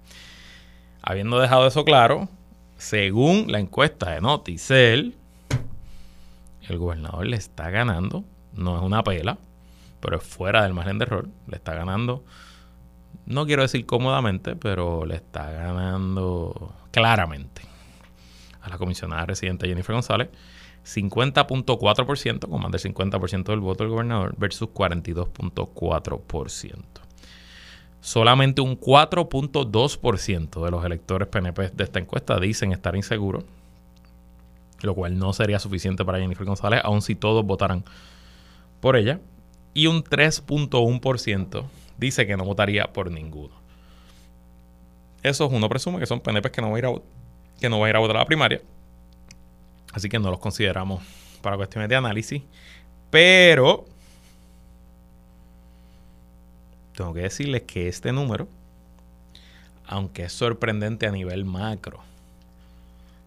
Habiendo dejado eso claro, según la encuesta de Noticel, el gobernador le está ganando, no es una pela, pero es fuera del margen de error, le está ganando, no quiero decir cómodamente, pero le está ganando claramente a la comisionada residente Jennifer González. 50.4%, con más del 50% del voto del gobernador, versus 42.4%. Solamente un 4.2% de los electores PNP de esta encuesta dicen estar inseguros, lo cual no sería suficiente para Jennifer González, aun si todos votaran por ella. Y un 3.1% dice que no votaría por ninguno. Eso uno presume que son PNP que no va a ir a, que no va a, ir a votar a la primaria. Así que no los consideramos para cuestiones de análisis. Pero tengo que decirles que este número, aunque es sorprendente a nivel macro,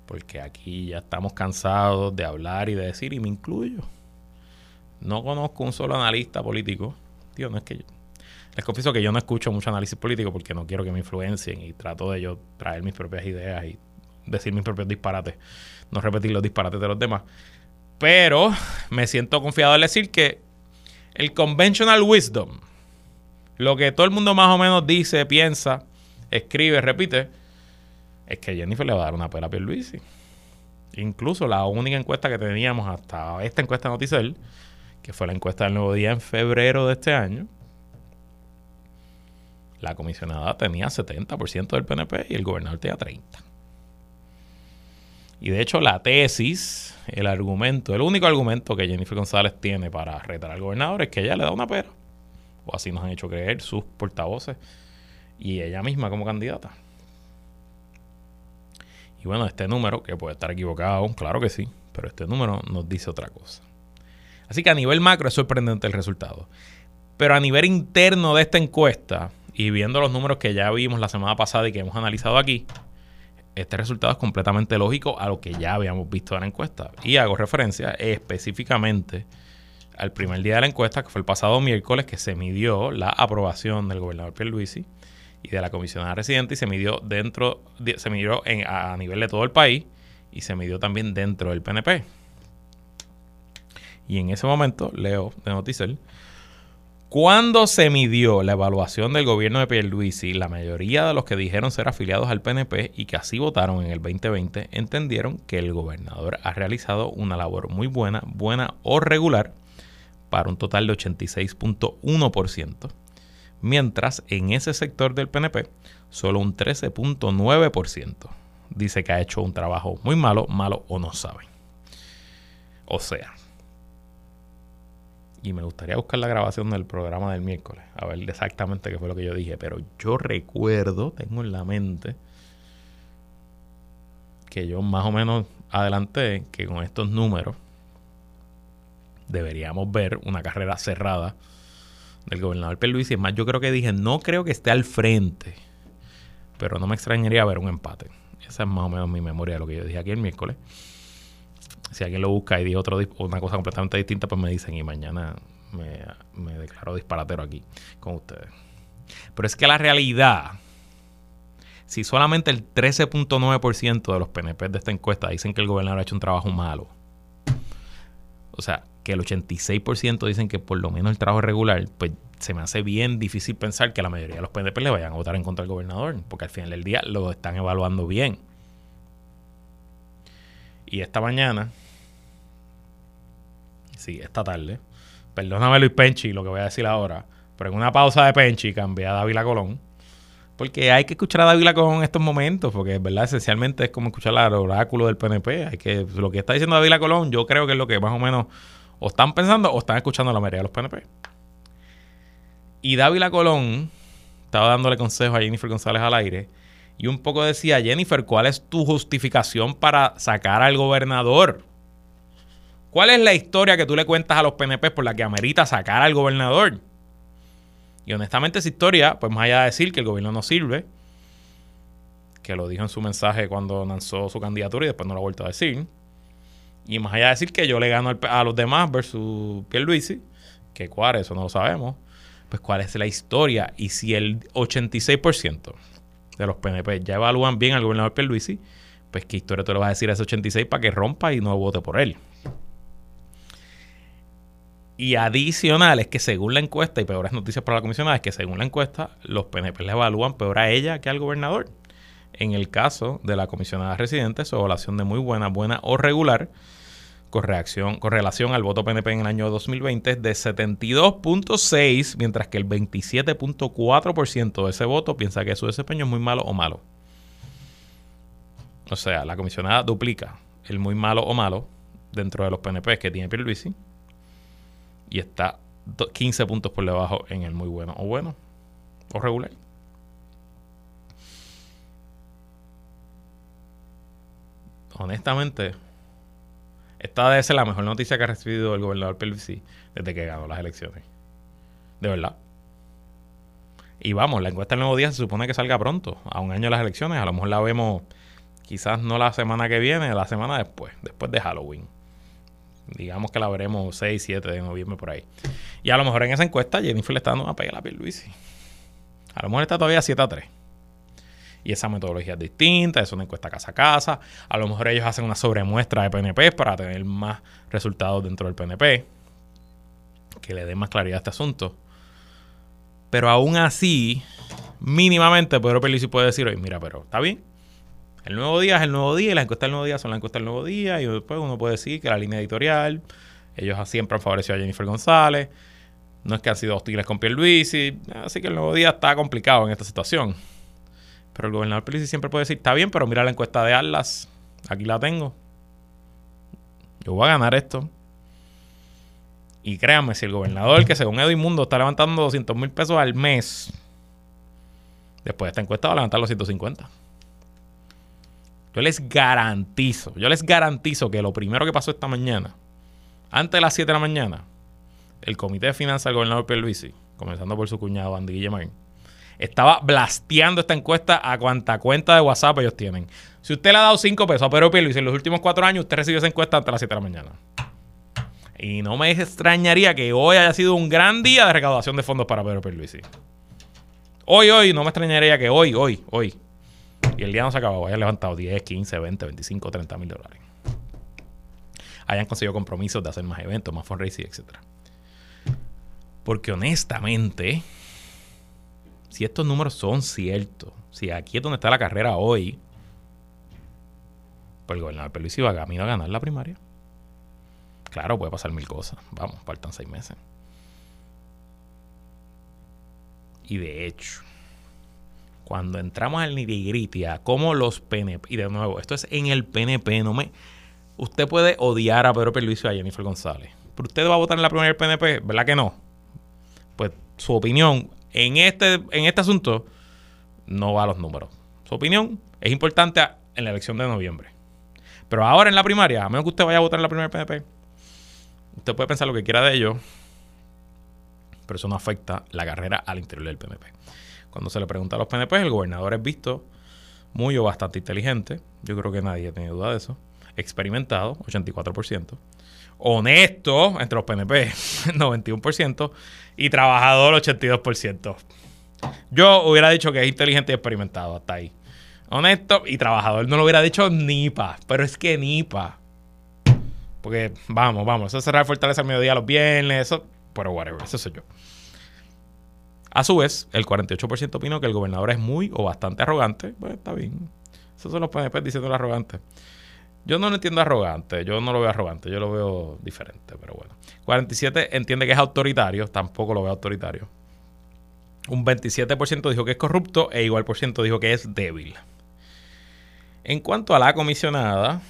porque aquí ya estamos cansados de hablar y de decir, y me incluyo. No conozco un solo analista político. Tío, no es que yo, les confieso que yo no escucho mucho análisis político porque no quiero que me influencien y trato de yo traer mis propias ideas y decir mis propios disparates, no repetir los disparates de los demás. Pero me siento confiado en decir que el conventional wisdom, lo que todo el mundo más o menos dice, piensa, escribe, repite, es que Jennifer le va a dar una pela a Pierluisi. Incluso la única encuesta que teníamos hasta esta encuesta Noticel, que fue la encuesta del Nuevo Día en febrero de este año, la comisionada tenía 70% del PNP y el gobernador tenía 30%. Y de hecho la tesis, el argumento, el único argumento que Jennifer González tiene para retar al gobernador es que ella le da una pera. O así nos han hecho creer sus portavoces y ella misma como candidata. Y bueno, este número, que puede estar equivocado, claro que sí, pero este número nos dice otra cosa. Así que a nivel macro es sorprendente el resultado. Pero a nivel interno de esta encuesta, y viendo los números que ya vimos la semana pasada y que hemos analizado aquí, este resultado es completamente lógico a lo que ya habíamos visto en la encuesta. Y hago referencia específicamente al primer día de la encuesta, que fue el pasado miércoles, que se midió la aprobación del gobernador Pierluisi y de la comisionada residente y se midió dentro, se midió a nivel de todo el país y se midió también dentro del PNP. Y en ese momento, leo de Noticel, cuando se midió la evaluación del gobierno de Pierluisi, la mayoría de los que dijeron ser afiliados al PNP y que así votaron en el 2020 entendieron que el gobernador ha realizado una labor muy buena, buena o regular, para un total de 86.1%, mientras en ese sector del PNP solo un 13.9% dice que ha hecho un trabajo muy malo, malo o no saben. O sea, y me gustaría buscar la grabación del programa del miércoles, a ver exactamente qué fue lo que yo dije, pero yo recuerdo, tengo en la mente, que yo más o menos adelanté que con estos números deberíamos ver una carrera cerrada del gobernador Luis. Y es más, yo creo que dije, no creo que esté al frente, pero no me extrañaría ver un empate. Esa es más o menos mi memoria de lo que yo dije aquí el miércoles si alguien lo busca y dice otro, una cosa completamente distinta, pues me dicen y mañana me, declaro disparatero aquí con ustedes. Pero es que la realidad, si solamente el 13.9% de los PNP de esta encuesta dicen que el gobernador ha hecho un trabajo malo, o sea, que el 86% dicen que por lo menos el trabajo es regular, pues se me hace bien difícil pensar que la mayoría de los PNP le vayan a votar en contra del gobernador, porque al final del día lo están evaluando bien. Y esta mañana, sí, esta tarde, perdóname Luis Penchi lo que voy a decir ahora, pero en una pausa de Penchi cambié a Dávila Colón. Porque hay que escuchar a Dávila Colón en estos momentos, porque verdad esencialmente es como escuchar al oráculo del PNP. Hay que, lo que está diciendo Dávila Colón, yo creo que es lo que más o menos o están pensando o están escuchando la mayoría de los PNP. Y Dávila Colón estaba dándole consejos a Jennifer González al aire y un poco decía, Jennifer, ¿cuál es tu justificación para sacar al gobernador? ¿Cuál es la historia que tú le cuentas a los PNP por la que amerita sacar al gobernador? Y honestamente esa historia, pues más allá de decir que el gobierno no sirve, que lo dijo en su mensaje cuando lanzó su candidatura y después no lo ha vuelto a decir, y más allá de decir que yo le gano a los demás versus Pierluisi, que cuál, eso no lo sabemos, pues cuál es la historia y si el 86% de los PNP ya evalúan bien al gobernador Pierluisi, pues qué historia tú le vas a decir a ese 86 para que rompa y no vote por él. Y adicional es que según la encuesta, y peores noticias para la comisionada, es que según la encuesta, los PNP le evalúan peor a ella que al gobernador. En el caso de la comisionada residente, su evaluación de muy buena, buena o regular, con, reacción, con relación al voto PNP en el año 2020 es de 72.6, mientras que el 27.4% de ese voto piensa que su desempeño es muy malo o malo. O sea, la comisionada duplica el muy malo o malo dentro de los PNP que tiene Pierluisi y está 15 puntos por debajo en el muy bueno o bueno o regular. Honestamente, esta debe ser la mejor noticia que ha recibido el gobernador Pelvisi desde que ganó las elecciones. De verdad. Y vamos, la encuesta del nuevo día se supone que salga pronto, a un año de las elecciones. A lo mejor la vemos quizás no la semana que viene, la semana después, después de Halloween. Digamos que la veremos 6, 7 de noviembre por ahí. Y a lo mejor en esa encuesta Jennifer le está dando una pega a Pierluisi. A lo mejor está todavía 7 a 3. Y esa metodología es distinta, es una encuesta casa a casa. A lo mejor ellos hacen una sobremuestra de PNP para tener más resultados dentro del PNP. Que le dé más claridad a este asunto. Pero aún así, mínimamente Pedro Pierluisi puede decir, oye, mira, pero está bien, el nuevo día es el nuevo día y las encuestas del nuevo día son las encuestas del nuevo día y después uno puede decir que la línea editorial, ellos siempre han favorecido a Jennifer González, no es que han sido hostiles con Pierluisi, así que el nuevo día está complicado en esta situación. Pero el gobernador Pierluisi siempre puede decir, está bien, pero mira la encuesta de Atlas, aquí la tengo. Yo voy a ganar esto. Y créanme, si el gobernador, que según Edo Mundo está levantando 200 mil pesos al mes, después de esta encuesta va a levantar los 150. Yo les garantizo, yo les garantizo que lo primero que pasó esta mañana, antes de las 7 de la mañana, el Comité de Finanzas del gobernador Pierluisi, comenzando por su cuñado Andy Guillemar, estaba blasteando esta encuesta a cuanta cuenta de WhatsApp ellos tienen. Si usted le ha dado 5 pesos a Pedro Pierluisi en los últimos 4 años, usted recibió esa encuesta de las 7 de la mañana. Y no me extrañaría que hoy haya sido un gran día de recaudación de fondos para Pedro Pierluisi. Hoy, hoy, no me extrañaría que hoy, hoy, hoy, y el día no se acabó, hayan levantado 10, 15, 20, 25, 30 mil dólares. Hayan conseguido compromisos de hacer más eventos, más fundraising, etc. Porque honestamente, si estos números son ciertos, si aquí es donde está la carrera hoy, pues el gobernador Pelusi va camino a ganar la primaria. Claro, puede pasar mil cosas. Vamos, faltan seis meses. Y de hecho, cuando entramos al nitty a cómo los PNP, y de nuevo, esto es en el PNP, no me... Usted puede odiar a Pedro Pierluisi y a Jennifer González, pero usted va a votar en la primera del PNP, ¿verdad que no? Pues su opinión en este, en este asunto no va a los números. Su opinión es importante en la elección de noviembre. Pero ahora en la primaria, a menos que usted vaya a votar en la primera PNP, usted puede pensar lo que quiera de ellos, pero eso no afecta la carrera al interior del PNP. Cuando se le pregunta a los PNP, el gobernador es visto muy o bastante inteligente. Yo creo que nadie tiene duda de eso. Experimentado, 84%. Honesto, entre los PNP, 91%. Y trabajador, 82%. Yo hubiera dicho que es inteligente y experimentado hasta ahí. Honesto y trabajador. No lo hubiera dicho ni pa. Pero es que ni pa. Porque vamos, vamos. Eso será fortaleza al mediodía los viernes. Eso, pero whatever. Eso soy yo. A su vez, el 48% opinó que el gobernador es muy o bastante arrogante. Pues está bien. Esos son los PNP diciendo arrogante. Yo no lo entiendo arrogante, yo no lo veo arrogante, yo lo veo diferente, pero bueno. 47 entiende que es autoritario, tampoco lo veo autoritario. Un 27% dijo que es corrupto e igual por ciento dijo que es débil. En cuanto a la comisionada,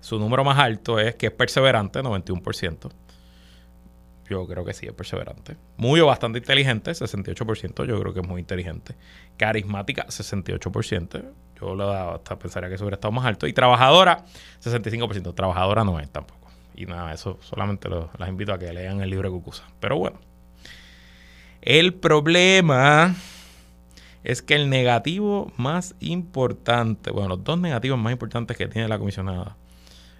su número más alto es que es perseverante, 91%. Yo creo que sí, es perseverante. Muy o bastante inteligente, 68%. Yo creo que es muy inteligente. Carismática, 68%. Yo lo hasta pensaría que eso hubiera estado más alto. Y trabajadora, 65%. Trabajadora no es tampoco. Y nada, eso solamente las invito a que lean el libro de Cucusa. Pero bueno. El problema es que el negativo más importante, bueno, los dos negativos más importantes que tiene la comisionada.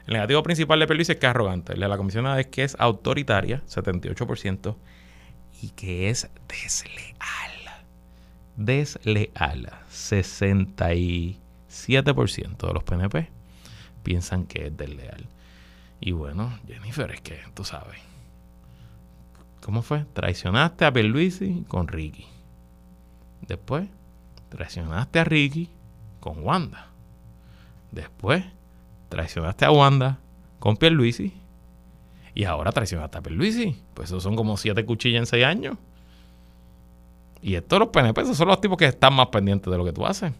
El negativo principal de Pierluisi es que es arrogante. El de la comisionada es que es autoritaria, 78%, y que es desleal desleal. 67% de los PNP piensan que es desleal. Y bueno, Jennifer, es que tú sabes. ¿Cómo fue? Traicionaste a Pierluisi con Ricky. Después, traicionaste a Ricky con Wanda. Después, traicionaste a Wanda con Pierluisi. Y ahora traicionaste a Pierluisi. Pues eso son como siete cuchillas en seis años. Y estos los PNP, son los tipos que están más pendientes de lo que tú haces.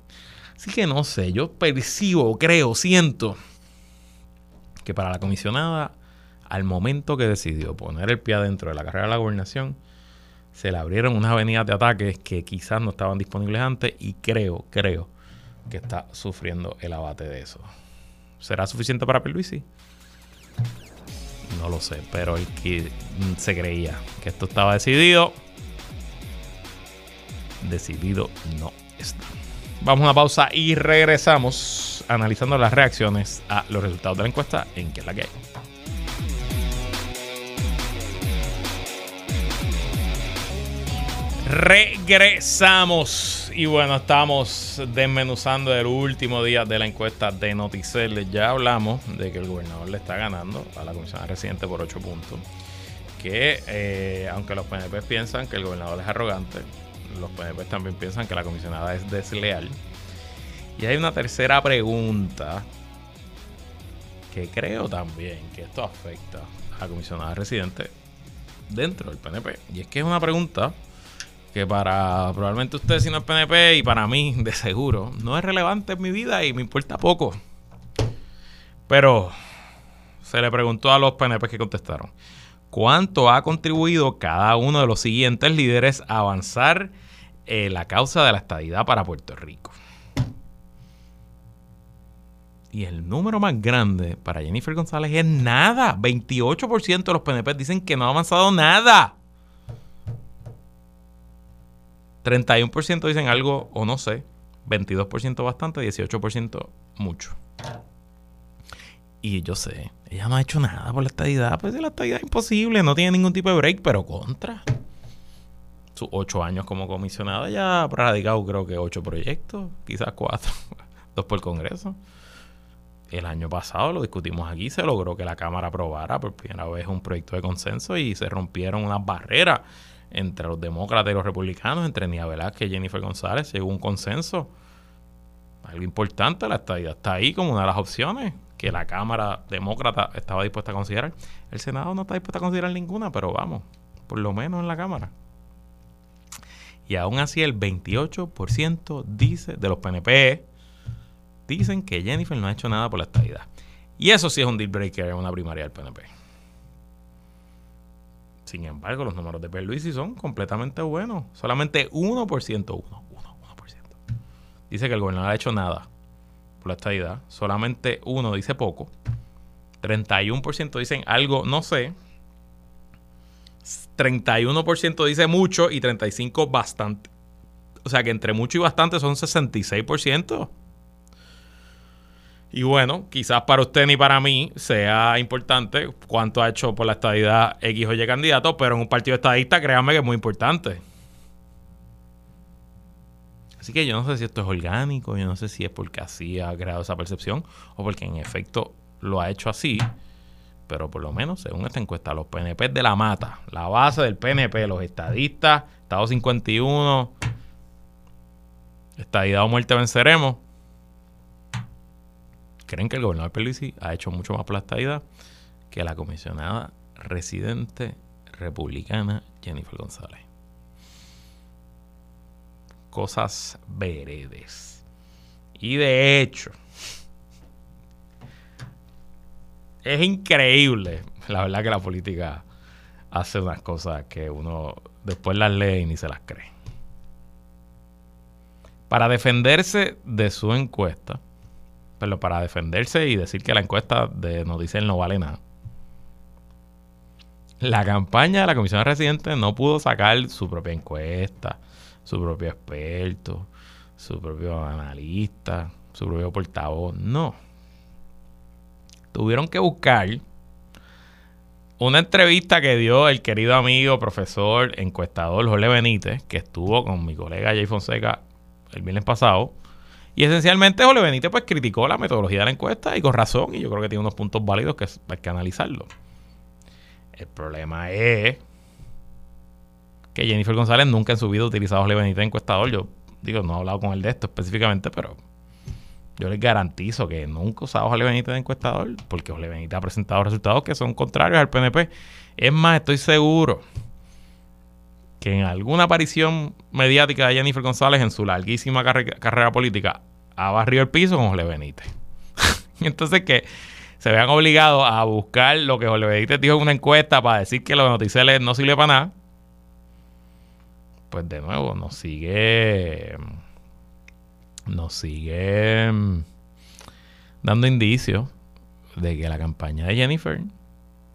Así que no sé, yo percibo, creo, siento que para la comisionada, al momento que decidió poner el pie adentro de la carrera de la gobernación, se le abrieron unas avenidas de ataques que quizás no estaban disponibles antes y creo, creo que está sufriendo el abate de eso. ¿Será suficiente para Pierluisi? No lo sé, pero el que se creía que esto estaba decidido decidido no está. Vamos a una pausa y regresamos analizando las reacciones a los resultados de la encuesta en que es la que hay. Regresamos y bueno, estamos desmenuzando el último día de la encuesta de Noticel. Ya hablamos de que el gobernador le está ganando a la comisión residente por 8 puntos. Que eh, aunque los PNP piensan que el gobernador es arrogante, los PNP también piensan que la comisionada es desleal. Y hay una tercera pregunta que creo también que esto afecta a comisionada residente dentro del PNP. Y es que es una pregunta que para probablemente usted si no es PNP y para mí de seguro no es relevante en mi vida y me importa poco. Pero se le preguntó a los PNP que contestaron cuánto ha contribuido cada uno de los siguientes líderes a avanzar eh, la causa de la estadidad para Puerto Rico. Y el número más grande para Jennifer González es nada. 28% de los PNP dicen que no ha avanzado nada. 31% dicen algo o no sé. 22% bastante, 18% mucho. Y yo sé, ella no ha hecho nada por la estadidad. Pues la estadidad es imposible, no tiene ningún tipo de break, pero contra. Sus ocho años como comisionada ya ha radicado creo que ocho proyectos, quizás cuatro, dos por el Congreso. El año pasado lo discutimos aquí, se logró que la Cámara aprobara por primera vez un proyecto de consenso y se rompieron unas barreras entre los demócratas y los republicanos, entre Nia Velázquez y Jennifer González, llegó un consenso. Algo importante, la estadía está ahí como una de las opciones que la Cámara Demócrata estaba dispuesta a considerar. El Senado no está dispuesto a considerar ninguna, pero vamos, por lo menos en la Cámara. Y aún así el 28% dice, de los PNP dicen que Jennifer no ha hecho nada por la estabilidad. Y eso sí es un deal breaker en una primaria del PNP. Sin embargo, los números de Pierluisi son completamente buenos. Solamente 1%, 1, 1, 1%. Dice que el gobernador ha hecho nada por la estadidad. Solamente uno dice poco. 31% dicen algo, no sé. 31% dice mucho y 35% bastante. O sea que entre mucho y bastante son 66%. Y bueno, quizás para usted ni para mí sea importante cuánto ha hecho por la estadidad X o Y candidato, pero en un partido estadista, créanme que es muy importante. Así que yo no sé si esto es orgánico, yo no sé si es porque así ha creado esa percepción o porque en efecto lo ha hecho así. Pero por lo menos, según esta encuesta, los PNP de la mata, la base del PNP, los estadistas, Estado 51, estadidad o muerte venceremos, creen que el gobernador Pierluisi ha hecho mucho más por que la comisionada residente republicana Jennifer González. Cosas veredes. Y de hecho, es increíble, la verdad que la política hace unas cosas que uno después las lee y ni se las cree. Para defenderse de su encuesta, pero para defenderse y decir que la encuesta de Noticiel no vale nada, la campaña de la Comisión de Residentes no pudo sacar su propia encuesta, su propio experto, su propio analista, su propio portavoz. No. Tuvieron que buscar una entrevista que dio el querido amigo, profesor, encuestador Jorge Benítez, que estuvo con mi colega Jay Fonseca el viernes pasado. Y esencialmente Jorge Benítez pues criticó la metodología de la encuesta y con razón, y yo creo que tiene unos puntos válidos que hay que analizarlo. El problema es que Jennifer González nunca en su vida ha utilizado Jorge Benítez encuestador. Yo digo, no he hablado con él de esto específicamente, pero yo les garantizo que nunca he usado a Jorge Benítez de encuestador, porque Jorge Benítez ha presentado resultados que son contrarios al PNP. Es más, estoy seguro que en alguna aparición mediática de Jennifer González en su larguísima carrera política ha barrido el piso con Jorge Benítez. Entonces que se vean obligados a buscar lo que Jorge Benítez dijo en una encuesta para decir que los noticiales no sirve para nada, pues de nuevo nos sigue nos sigue dando indicios de que la campaña de Jennifer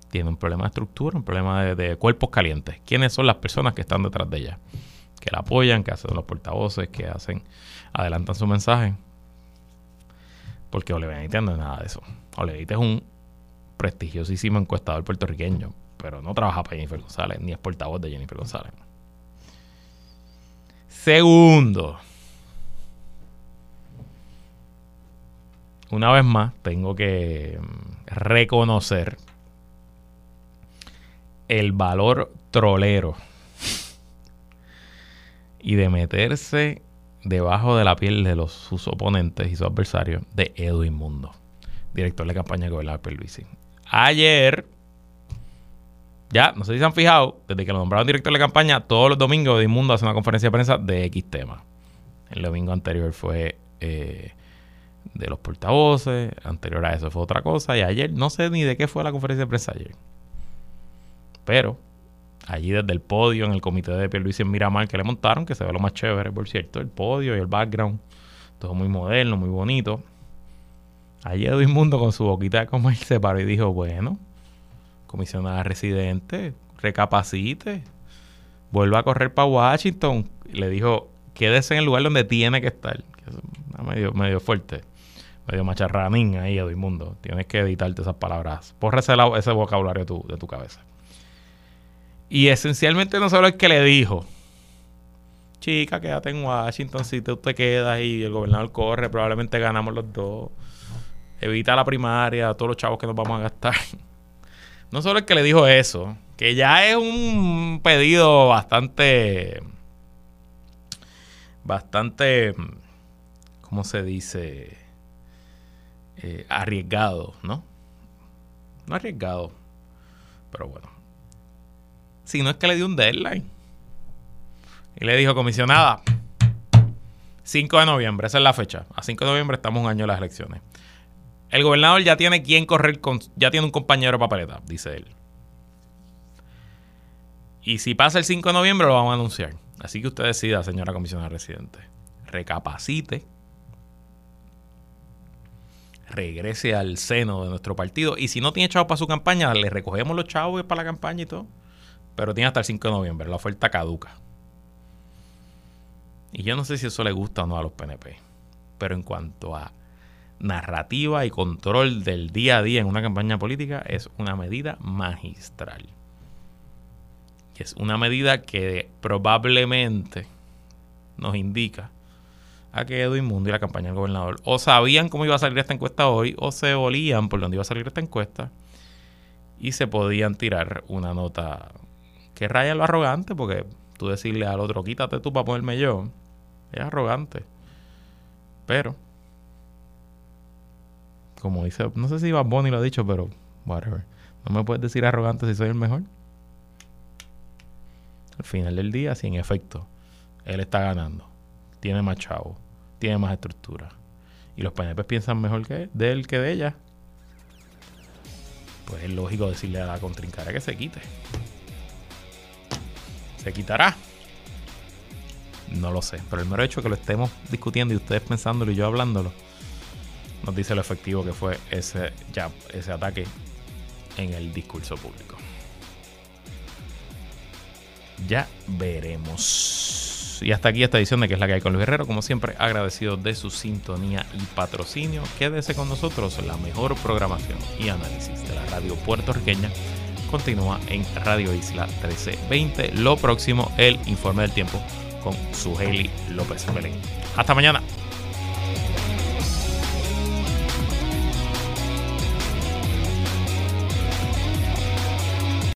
tiene un problema de estructura, un problema de, cuerpos calientes. ¿Quiénes son las personas que están detrás de ella? Que la apoyan, que hacen los portavoces, que hacen, adelantan su mensaje. Porque Benítez no es nada de eso. Benítez es un prestigiosísimo encuestador puertorriqueño, pero no trabaja para Jennifer González, ni es portavoz de Jennifer González. Segundo, una vez más tengo que mm, reconocer el valor trolero y de meterse debajo de la piel de sus oponentes y sus adversarios de Edwin Mundo, director de campaña de gobernador. Ayer, ya, no sé si se han fijado, desde que lo nombraron director de campaña, todos los domingos Edwin Mundo hace una conferencia de prensa de X tema. El domingo anterior fue eh, de los portavoces, anterior a eso fue otra cosa, y ayer no sé ni de qué fue la conferencia de prensa ayer. Pero allí desde el podio en el comité de Pierluisi en Miramar que le montaron, que se ve lo más chévere, por cierto, el podio y el background, todo muy moderno, muy bonito. Allí Edwin Mundo con su boquita de comer se paró y dijo, bueno, comisionada residente, recapacite, vuelva a correr para Washington. Le dijo, quédese en el lugar donde tiene que estar. Medio fuerte, medio macharranín ahí, Edwin Mundo. Tienes que editarte esas palabras. Porre ese, vocabulario de tu cabeza. Y esencialmente no solo el que le dijo, chica, quédate en Washington, si tú te quedas y el gobernador corre, probablemente ganamos los dos. Evita la primaria, todos los chavos que nos vamos a gastar. No solo el que le dijo eso, que ya es un pedido bastante, bastante, ¿cómo se dice? Eh, arriesgado, ¿no? No arriesgado, pero bueno no es que le dio un deadline. Y le dijo, comisionada, 5 de noviembre, esa es la fecha. A 5 de noviembre estamos un año de las elecciones. El gobernador ya tiene quien correr, ya tiene un compañero de papeleta, dice él. Y si pasa el 5 de noviembre, lo vamos a anunciar. Así que usted decida, señora comisionada residente. Recapacite. Regrese al seno de nuestro partido. Y si no tiene chavos para su campaña, le recogemos los chavos para la campaña y todo. Pero tiene hasta el 5 de noviembre, la oferta caduca. Y yo no sé si eso le gusta o no a los PNP. Pero en cuanto a narrativa y control del día a día en una campaña política, es una medida magistral. Y es una medida que probablemente nos indica a que Edwin Mundo y la campaña del gobernador o sabían cómo iba a salir esta encuesta hoy o se olían por dónde iba a salir esta encuesta y se podían tirar una nota que raya lo arrogante, porque tú decirle al otro, quítate tú para ponerme yo, es arrogante. Pero, como dice, no sé si Bad Bunny lo ha dicho, pero whatever. No me puedes decir arrogante si soy el mejor. Al final del día, si en efecto él está ganando, tiene más chavo, tiene más estructura, y los PNP piensan mejor que de él que de ella, pues es lógico decirle a la contrincara que se quite. ¿Se quitará? No lo sé, pero el mero hecho que lo estemos discutiendo y ustedes pensándolo y yo hablándolo, nos dice lo efectivo que fue ese, ya, ese ataque en el discurso público. Ya veremos. Y hasta aquí esta edición de que es la que hay con Luis Guerrero. Como siempre, agradecido de su sintonía y patrocinio. Quédese con nosotros. La mejor programación y análisis de la radio puertorriqueña continúa en Radio Isla 1320. Lo próximo, el informe del tiempo con su Haley López Belén. Hasta mañana.